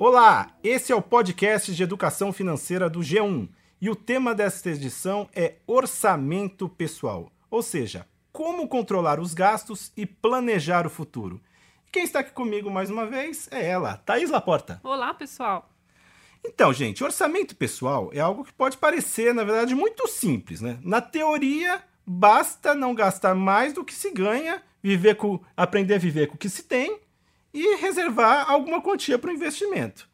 Olá, esse é o podcast de educação financeira do G1 e o tema desta edição é orçamento pessoal, ou seja, como controlar os gastos e planejar o futuro. Quem está aqui comigo mais uma vez é ela, Thaís Laporta. Olá, pessoal. Então, gente, orçamento pessoal é algo que pode parecer, na verdade, muito simples, né? Na teoria, basta não gastar mais do que se ganha, viver com, aprender a viver com o que se tem e reservar alguma quantia para o investimento.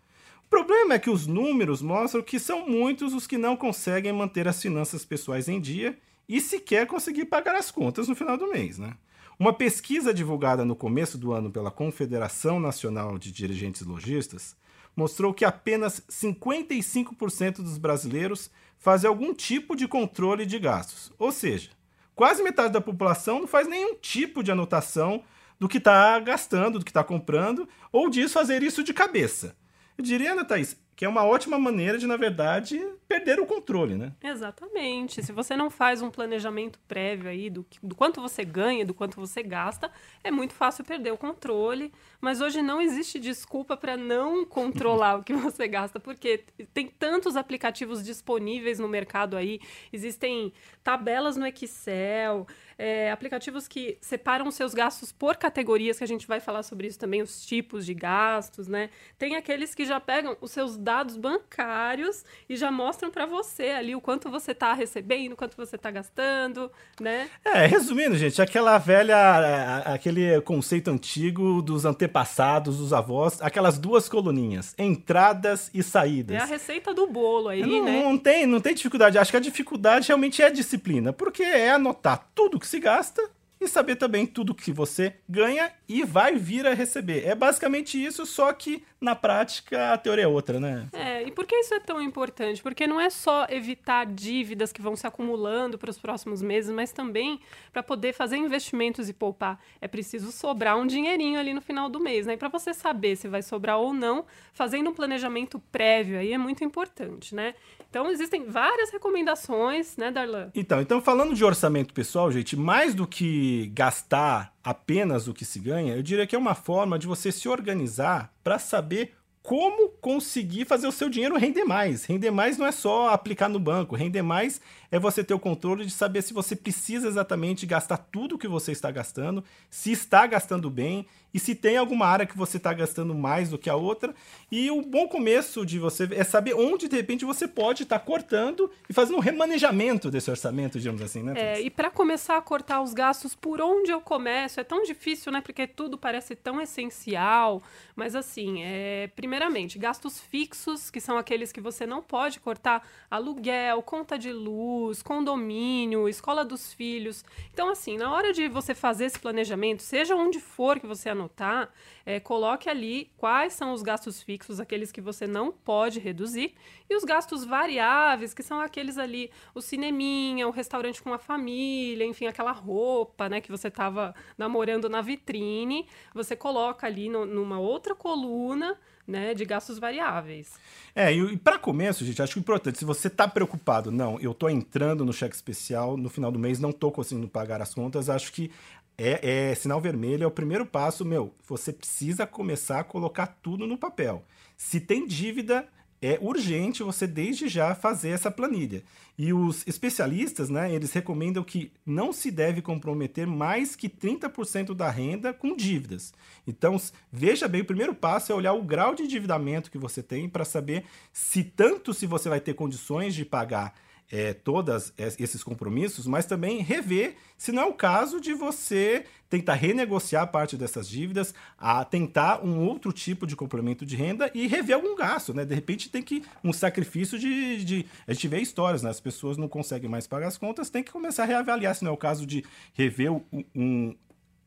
O problema é que os números mostram que são muitos os que não conseguem manter as finanças pessoais em dia e sequer conseguir pagar as contas no final do mês, né? Uma pesquisa divulgada no começo do ano pela Confederação Nacional de Dirigentes Logistas mostrou que apenas 55% dos brasileiros fazem algum tipo de controle de gastos. Ou seja, quase metade da população não faz nenhum tipo de anotação do que está gastando, do que está comprando, ou diz fazer isso de cabeça. Eu diria, Ana Thaís, que é uma ótima maneira de, na verdade, perder o controle, né? Exatamente. Se você não faz um planejamento prévio aí do, do quanto você ganha, do quanto você gasta, é muito fácil perder o controle. Mas hoje não existe desculpa para não controlar o que você gasta, porque tem tantos aplicativos disponíveis no mercado aí, existem tabelas no Excel, é, aplicativos que separam seus gastos por categorias, que a gente vai falar sobre isso também, os tipos de gastos, né? Tem aqueles que já pegam os seus dados bancários e já mostram para você ali o quanto você está recebendo, o quanto você está gastando, né? É, resumindo, gente, aquela velha, aquele conceito antigo dos antepassados, dos avós, aquelas duas coluninhas, entradas e saídas. É a receita do bolo aí, não, né? Não tem, não tem dificuldade. Acho que a dificuldade realmente é a disciplina, porque é anotar tudo que se gasta e saber também tudo que você ganha e vai vir a receber. É basicamente isso, só que na prática a teoria é outra, né? É, e por que isso é tão importante? Porque não é só evitar dívidas que vão se acumulando para os próximos meses, mas também para poder fazer investimentos e poupar. É preciso sobrar um dinheirinho ali no final do mês, né? E para você saber se vai sobrar ou não, fazendo um planejamento prévio aí é muito importante, né? Então existem várias recomendações, né, Darlan? Então, então falando de orçamento pessoal, gente, mais do que gastar apenas o que se ganha, eu diria que é uma forma de você se organizar para saber como conseguir fazer o seu dinheiro render mais. Render mais não é só aplicar no banco, render mais é você ter o controle de saber se você precisa exatamente gastar tudo que você está gastando, se está gastando bem e se tem alguma área que você está gastando mais do que a outra. E o bom começo de você é saber onde de repente você pode estar tá cortando e fazendo um remanejamento desse orçamento, digamos assim, né? É, e para começar a cortar os gastos, por onde eu começo? É tão difícil, né? Porque tudo parece tão essencial. Mas assim, é, primeiramente, gastos fixos, que são aqueles que você não pode cortar, aluguel, conta de luz, condomínio, escola dos filhos. Então, assim, na hora de você fazer esse planejamento, seja onde for que você anotar, é, coloque ali quais são os gastos fixos, aqueles que você não pode reduzir, e os gastos variáveis, que são aqueles ali, o cineminha, o restaurante com a família, enfim, aquela roupa, né, que você estava namorando na vitrine, você coloca ali no, numa outra coluna, né, de gastos variáveis. É, e, e para começo, gente, acho importante, se você está preocupado, não, eu estou entrando no cheque especial, no final do mês não estou conseguindo pagar as contas, acho que é, é, sinal vermelho, é o primeiro passo, meu. Você precisa começar a colocar tudo no papel. Se tem dívida, é urgente você desde já fazer essa planilha. E os especialistas, né, eles recomendam que não se deve comprometer mais que 30% da renda com dívidas. Então, veja bem, o primeiro passo é olhar o grau de endividamento que você tem para saber se tanto se você vai ter condições de pagar é, todos esses compromissos, mas também rever se não é o caso de você tentar renegociar parte dessas dívidas, a tentar um outro tipo de complemento de renda e rever algum gasto, né? De repente tem que um sacrifício de, de a gente vê histórias, né? As pessoas não conseguem mais pagar as contas, tem que começar a reavaliar se não é o caso de rever um, um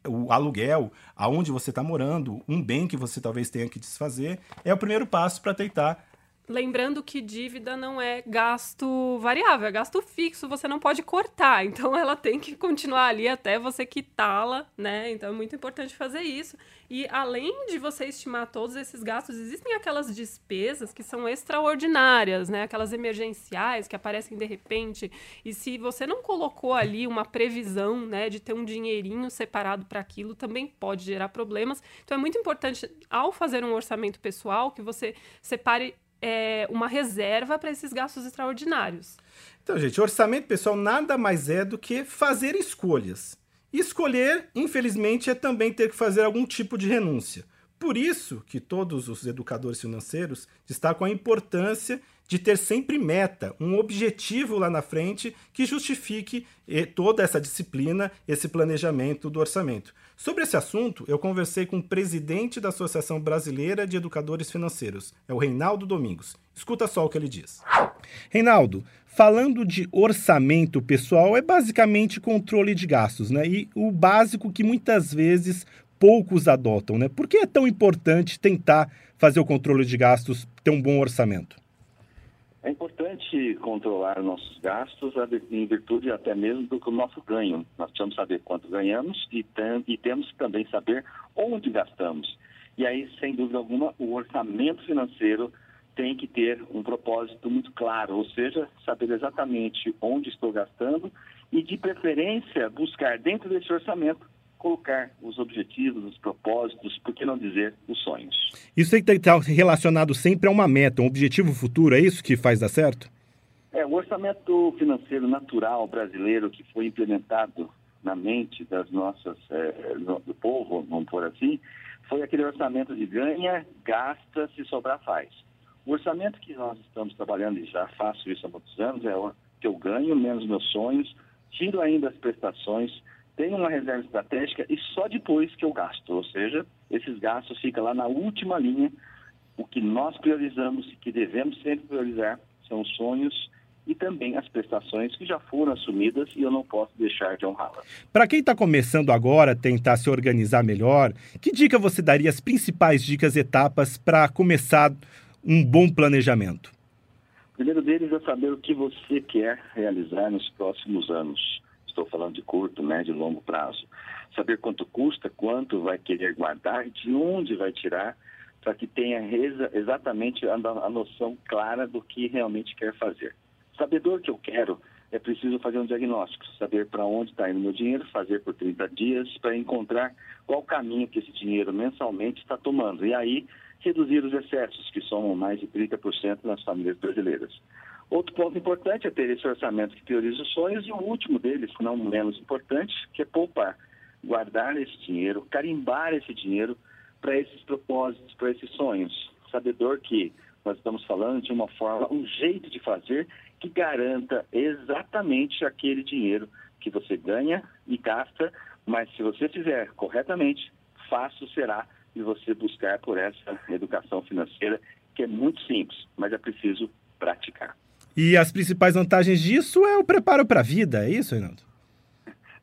o aluguel, aonde você está morando, um bem que você talvez tenha que desfazer, é o primeiro passo para tentar Lembrando que dívida não é gasto variável, é gasto fixo, você não pode cortar. Então ela tem que continuar ali até você quitá-la, né? Então é muito importante fazer isso. E além de você estimar todos esses gastos, existem aquelas despesas que são extraordinárias, né? Aquelas emergenciais que aparecem de repente. E se você não colocou ali uma previsão, né, de ter um dinheirinho separado para aquilo, também pode gerar problemas. Então é muito importante ao fazer um orçamento pessoal que você separe é, uma reserva para esses gastos extraordinários. Então, gente, orçamento pessoal nada mais é do que fazer escolhas. escolher, infelizmente, é também ter que fazer algum tipo de renúncia. Por isso que todos os educadores financeiros destacam a importância de ter sempre meta, um objetivo lá na frente que justifique eh, toda essa disciplina, esse planejamento do orçamento. Sobre esse assunto, eu conversei com o presidente da Associação Brasileira de Educadores Financeiros, é o Reinaldo Domingos. Escuta só o que ele diz. Reinaldo, falando de orçamento pessoal, é basicamente controle de gastos, né? E o básico que muitas vezes poucos adotam, né? Por que é tão importante tentar fazer o controle de gastos, ter um bom orçamento? É importante controlar nossos gastos em virtude até mesmo do nosso ganho. Nós precisamos saber quanto ganhamos e, tem, e temos que também saber onde gastamos. E aí, sem dúvida alguma, o orçamento financeiro tem que ter um propósito muito claro, ou seja, saber exatamente onde estou gastando e, de preferência, buscar dentro desse orçamento colocar os objetivos, os propósitos, por que não dizer os sonhos. Isso tem que estar relacionado sempre a uma meta, um objetivo futuro, é isso que faz dar certo? É, o orçamento financeiro natural brasileiro que foi implementado na mente das nossas, é, do povo, vamos por assim, foi aquele orçamento de ganha, gasta, se sobrar faz. O orçamento que nós estamos trabalhando, e já faço isso há muitos anos, é o que eu ganho menos meus sonhos, tiro ainda as prestações, tenho uma reserva estratégica e só depois que eu gasto. Ou seja, esses gastos ficam lá na última linha. O que nós priorizamos e que devemos sempre priorizar são os sonhos e também as prestações que já foram assumidas e eu não posso deixar de honrá-las. Para quem está começando agora, tentar se organizar melhor, que dica você daria, as principais dicas, etapas para começar um bom planejamento? O primeiro deles é saber o que você quer realizar nos próximos anos estou falando de curto, médio e longo prazo. Saber quanto custa, quanto vai querer guardar, de onde vai tirar, para que tenha exatamente a, noção clara do que realmente quer fazer. Sabedor que eu quero, é preciso fazer um diagnóstico, saber para onde está indo meu dinheiro, fazer por 30 dias, para encontrar qual caminho que esse dinheiro mensalmente está tomando. E aí, reduzir os excessos, que somam mais de 30% nas famílias brasileiras. Outro ponto importante é ter esse orçamento que prioriza os sonhos e o último deles, não menos importante, que é poupar, guardar esse dinheiro, carimbar esse dinheiro para esses propósitos, para esses sonhos, sabedor que nós estamos falando de uma forma, um jeito de fazer que garanta exatamente aquele dinheiro que você ganha e gasta, mas se você fizer corretamente, fácil será de você buscar por essa educação financeira que é muito simples, mas é preciso praticar. E as principais vantagens disso é o preparo para a vida, é isso, Reinaldo?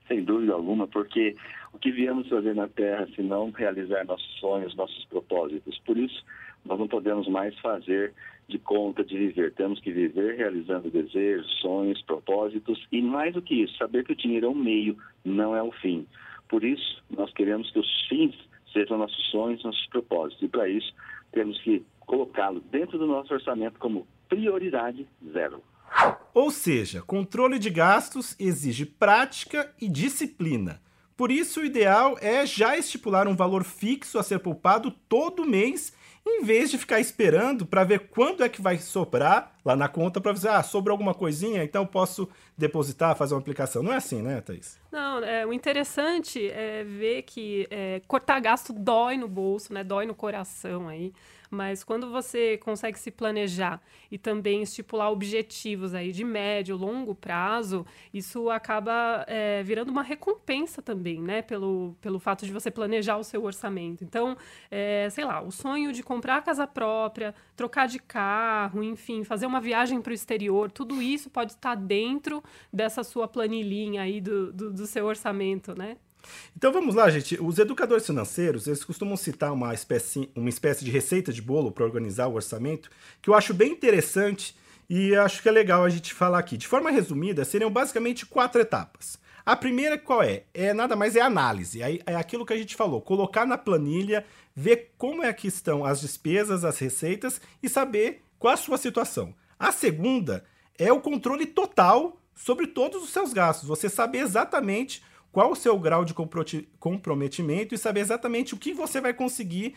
Sem dúvida alguma, porque o que viemos fazer na Terra se não realizar nossos sonhos, nossos propósitos? Por isso, nós não podemos mais fazer de conta de viver. Temos que viver realizando desejos, sonhos, propósitos e, mais do que isso, saber que o dinheiro é um meio, não é o fim. Por isso, nós queremos que os fins sejam nossos sonhos, nossos propósitos. E, para isso, temos que colocá-lo dentro do nosso orçamento como prioridade zero. Ou seja, controle de gastos exige prática e disciplina. Por isso, o ideal é já estipular um valor fixo a ser poupado todo mês, em vez de ficar esperando para ver quando é que vai sobrar lá na conta para dizer, ah, sobrou alguma coisinha, então eu posso depositar, fazer uma aplicação. Não é assim, né, Thaís? Não, é, o interessante é ver que é, cortar gasto dói no bolso, né? Dói no coração aí. Mas quando você consegue se planejar e também estipular objetivos aí de médio, longo prazo, isso acaba é, virando uma recompensa também, né? Pelo, pelo fato de você planejar o seu orçamento. Então, é, sei lá, o sonho de comprar a casa própria, trocar de carro, enfim, fazer uma viagem para o exterior, tudo isso pode estar dentro dessa sua planilhinha aí do, do, do seu orçamento, né? Então vamos lá, gente. Os educadores financeiros, eles costumam citar uma espécie, uma espécie de receita de bolo para organizar o orçamento, que eu acho bem interessante e acho que é legal a gente falar aqui. De forma resumida, seriam basicamente quatro etapas. A primeira qual é? É nada mais é análise. É, aquilo que a gente falou, colocar na planilha, ver como é que estão as despesas, as receitas e saber qual a sua situação. A segunda é o controle total sobre todos os seus gastos. Você saber exatamente qual o seu grau de comprometimento e saber exatamente o que você vai conseguir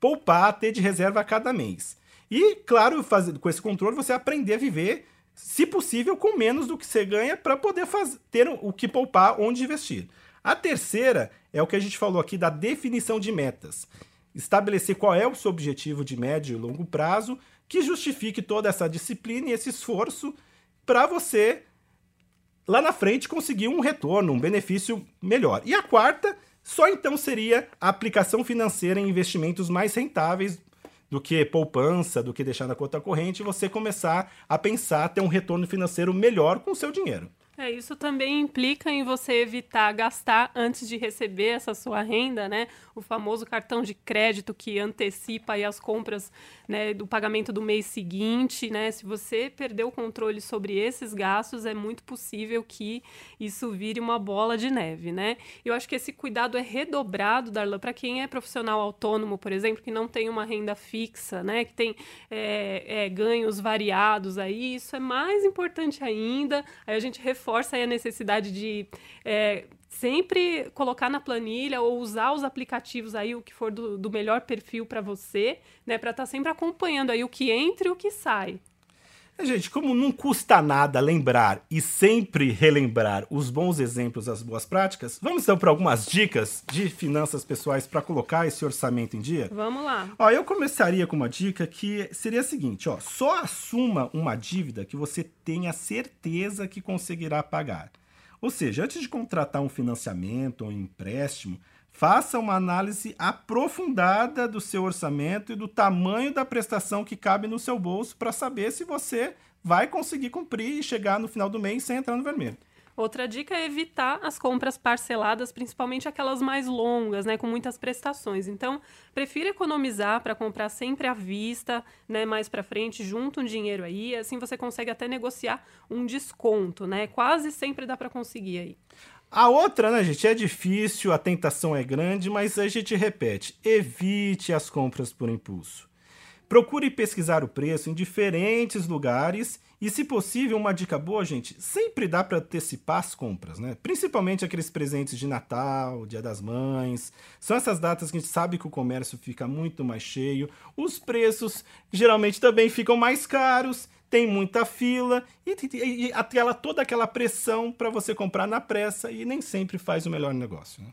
poupar, ter de reserva a cada mês. E, claro, com esse controle, você aprender a viver, se possível, com menos do que você ganha para poder ter o que poupar, onde investir. A terceira é o que a gente falou aqui da definição de metas. Estabelecer qual é o seu objetivo de médio e longo prazo que justifique toda essa disciplina e esse esforço para você lá na frente conseguir um retorno, um benefício melhor. E a quarta, só então seria a aplicação financeira em investimentos mais rentáveis do que poupança, do que deixar na conta corrente, você começar a pensar ter um retorno financeiro melhor com o seu dinheiro. É, isso também implica em você evitar gastar antes de receber essa sua renda, né? O famoso cartão de crédito que antecipa as compras né, do pagamento do mês seguinte, né? Se você perder o controle sobre esses gastos, é muito possível que isso vire uma bola de neve, né? Eu acho que esse cuidado é redobrado, Darlan, para quem é profissional autônomo, por exemplo, que não tem uma renda fixa, né? Que tem é, é, ganhos variados aí, isso é mais importante ainda. Aí a gente reforça reforça a necessidade de é, sempre colocar na planilha ou usar os aplicativos aí, o que for do, do melhor perfil para você, né? Para estar tá sempre acompanhando aí o que entra e o que sai. Gente, como não custa nada lembrar e sempre relembrar os bons exemplos, as boas práticas, vamos então para algumas dicas de finanças pessoais para colocar esse orçamento em dia? Vamos lá. Ó, eu começaria com uma dica que seria a seguinte, ó, só assuma uma dívida que você tenha certeza que conseguirá pagar. Ou seja, antes de contratar um financiamento ou um empréstimo, Faça uma análise aprofundada do seu orçamento e do tamanho da prestação que cabe no seu bolso para saber se você vai conseguir cumprir e chegar no final do mês sem entrar no vermelho. Outra dica é evitar as compras parceladas, principalmente aquelas mais longas, né, com muitas prestações. Então, prefira economizar para comprar sempre à vista, né, mais para frente, junta um dinheiro aí, assim você consegue até negociar um desconto, né? Quase sempre dá para conseguir aí. A outra, né, gente, é difícil, a tentação é grande, mas a gente repete: evite as compras por impulso. Procure pesquisar o preço em diferentes lugares e, se possível, uma dica boa, gente, sempre dá para antecipar as compras, né? Principalmente aqueles presentes de Natal, Dia das Mães. São essas datas que a gente sabe que o comércio fica muito mais cheio. Os preços geralmente também ficam mais caros tem muita fila e, e, e aquela, toda aquela pressão para você comprar na pressa e nem sempre faz o melhor negócio. Né?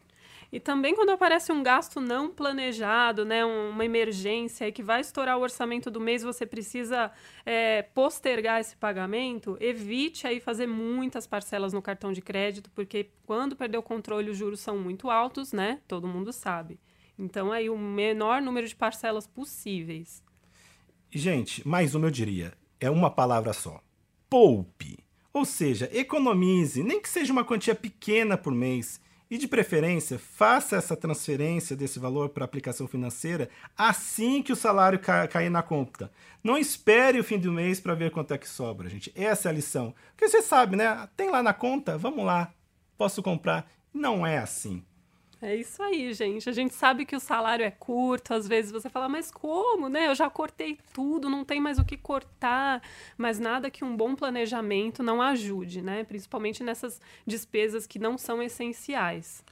E também quando aparece um gasto não planejado, né, uma emergência que vai estourar o orçamento do mês, você precisa é, postergar esse pagamento, evite aí fazer muitas parcelas no cartão de crédito, porque quando perder o controle os juros são muito altos, né? Todo mundo sabe. Então aí o menor número de parcelas possíveis. Gente, mais uma eu diria é uma palavra só: poupe. Ou seja, economize, nem que seja uma quantia pequena por mês. E de preferência, faça essa transferência desse valor para a aplicação financeira assim que o salário ca cair na conta. Não espere o fim do mês para ver quanto é que sobra, gente. Essa é a lição. Porque você sabe, né? Tem lá na conta, vamos lá, posso comprar. Não é assim. É isso aí, gente. A gente sabe que o salário é curto, às vezes você fala, mas como, né? Eu já cortei tudo, não tem mais o que cortar. Mas nada que um bom planejamento não ajude, né? Principalmente nessas despesas que não são essenciais.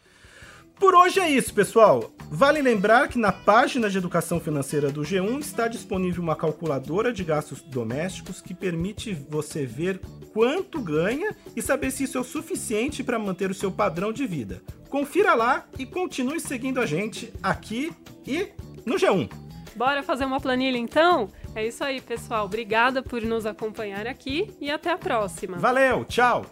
Por hoje é isso, pessoal. Vale lembrar que na página de educação financeira do G1 está disponível uma calculadora de gastos domésticos que permite você ver quanto ganha e saber se isso é o suficiente para manter o seu padrão de vida. Confira lá e continue seguindo a gente aqui e no G1. Bora fazer uma planilha então? É isso aí, pessoal. Obrigada por nos acompanhar aqui e até a próxima. Valeu, tchau!